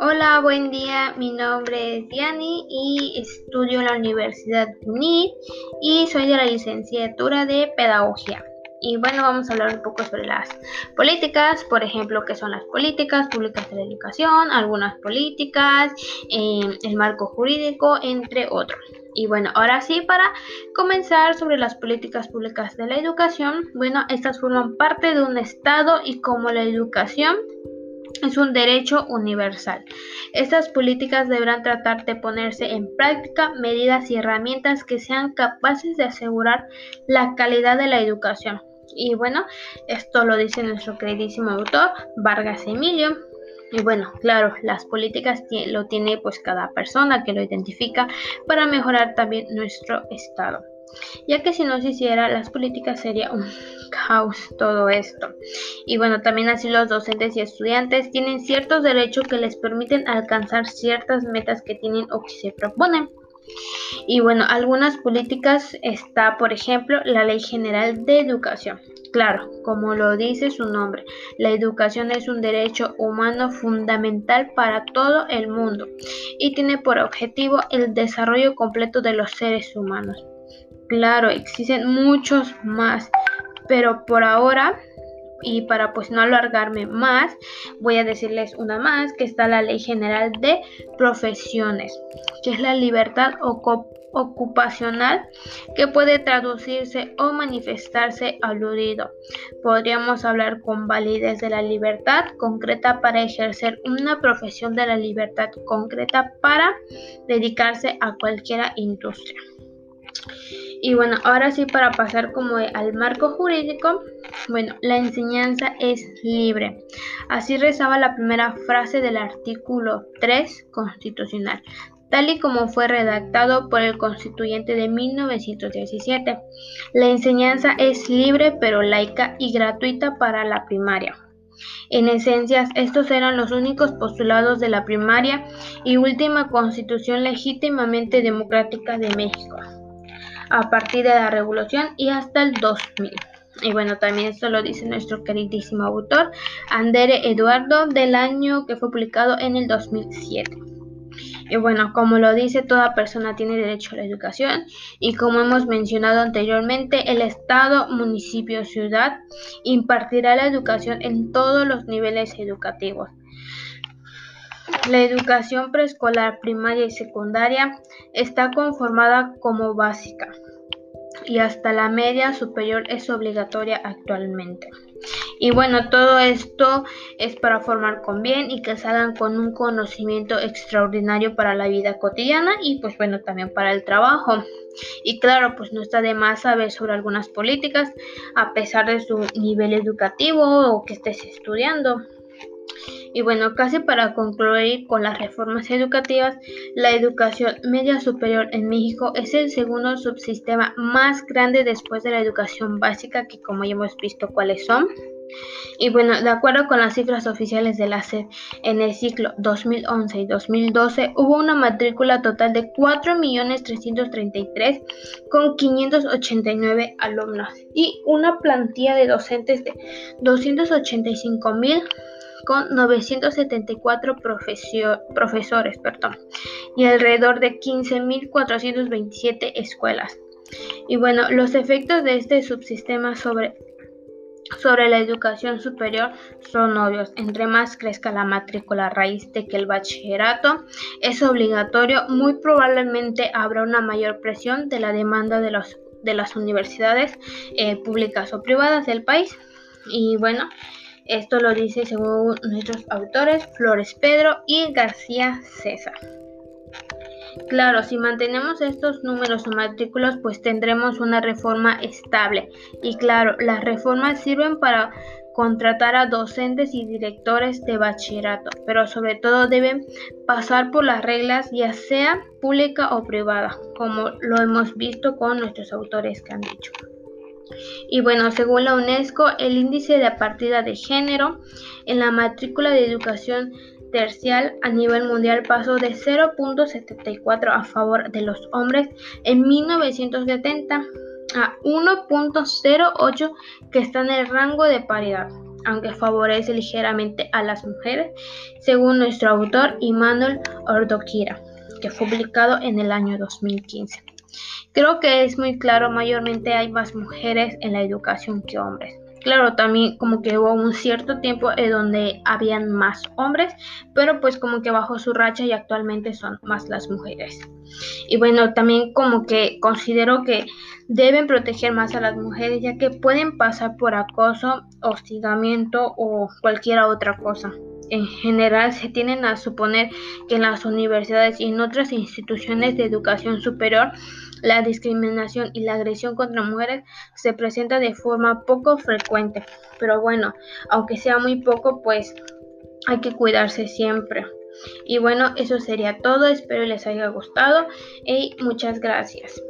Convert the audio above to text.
Hola, buen día. Mi nombre es Diani y estudio en la Universidad UNID y soy de la licenciatura de Pedagogía. Y bueno, vamos a hablar un poco sobre las políticas, por ejemplo, qué son las políticas públicas de la educación, algunas políticas, eh, el marco jurídico, entre otros. Y bueno, ahora sí, para comenzar sobre las políticas públicas de la educación, bueno, estas forman parte de un Estado y como la educación es un derecho universal. Estas políticas deberán tratar de ponerse en práctica medidas y herramientas que sean capaces de asegurar la calidad de la educación. Y bueno, esto lo dice nuestro queridísimo autor Vargas Emilio. Y bueno, claro, las políticas lo tiene pues cada persona que lo identifica para mejorar también nuestro estado ya que si no se hiciera las políticas sería un caos todo esto. Y bueno, también así los docentes y estudiantes tienen ciertos derechos que les permiten alcanzar ciertas metas que tienen o que se proponen. Y bueno, algunas políticas está, por ejemplo, la Ley General de Educación. Claro, como lo dice su nombre, la educación es un derecho humano fundamental para todo el mundo y tiene por objetivo el desarrollo completo de los seres humanos. Claro, existen muchos más, pero por ahora y para pues no alargarme más, voy a decirles una más, que está la Ley General de Profesiones, que es la libertad ocupacional que puede traducirse o manifestarse aludido. Podríamos hablar con validez de la libertad concreta para ejercer una profesión de la libertad concreta para dedicarse a cualquier industria. Y bueno, ahora sí para pasar como al marco jurídico, bueno, la enseñanza es libre. Así rezaba la primera frase del artículo 3 constitucional, tal y como fue redactado por el constituyente de 1917. La enseñanza es libre pero laica y gratuita para la primaria. En esencia, estos eran los únicos postulados de la primaria y última constitución legítimamente democrática de México a partir de la revolución y hasta el 2000. Y bueno, también esto lo dice nuestro queridísimo autor, Andere Eduardo, del año que fue publicado en el 2007. Y bueno, como lo dice, toda persona tiene derecho a la educación y como hemos mencionado anteriormente, el Estado, municipio, ciudad impartirá la educación en todos los niveles educativos. La educación preescolar, primaria y secundaria está conformada como básica y hasta la media superior es obligatoria actualmente. Y bueno, todo esto es para formar con bien y que salgan con un conocimiento extraordinario para la vida cotidiana y pues bueno, también para el trabajo. Y claro, pues no está de más saber sobre algunas políticas a pesar de su nivel educativo o que estés estudiando. Y bueno, casi para concluir con las reformas educativas, la educación media superior en México es el segundo subsistema más grande después de la educación básica, que como ya hemos visto cuáles son. Y bueno, de acuerdo con las cifras oficiales de la SED, en el ciclo 2011 y 2012 hubo una matrícula total de 4.333.000 con 589 alumnos y una plantilla de docentes de 285.000 con 974 profesores perdón, y alrededor de 15.427 escuelas. Y bueno, los efectos de este subsistema sobre, sobre la educación superior son obvios. Entre más crezca la matrícula raíz de que el bachillerato es obligatorio, muy probablemente habrá una mayor presión de la demanda de, los, de las universidades eh, públicas o privadas del país. Y bueno, esto lo dice según nuestros autores Flores Pedro y García César. Claro, si mantenemos estos números o matrículas, pues tendremos una reforma estable. Y claro, las reformas sirven para contratar a docentes y directores de bachillerato, pero sobre todo deben pasar por las reglas ya sea pública o privada, como lo hemos visto con nuestros autores que han dicho. Y bueno, según la UNESCO, el índice de partida de género en la matrícula de educación tercial a nivel mundial pasó de 0.74 a favor de los hombres en 1970 a 1.08 que está en el rango de paridad, aunque favorece ligeramente a las mujeres, según nuestro autor Immanuel Ordoquira, que fue publicado en el año 2015. Creo que es muy claro, mayormente hay más mujeres en la educación que hombres. Claro, también como que hubo un cierto tiempo en donde habían más hombres, pero pues como que bajó su racha y actualmente son más las mujeres. Y bueno, también como que considero que deben proteger más a las mujeres ya que pueden pasar por acoso, hostigamiento o cualquier otra cosa. En general se tienden a suponer que en las universidades y en otras instituciones de educación superior la discriminación y la agresión contra mujeres se presenta de forma poco frecuente. Pero bueno, aunque sea muy poco, pues hay que cuidarse siempre. Y bueno, eso sería todo. Espero les haya gustado y muchas gracias.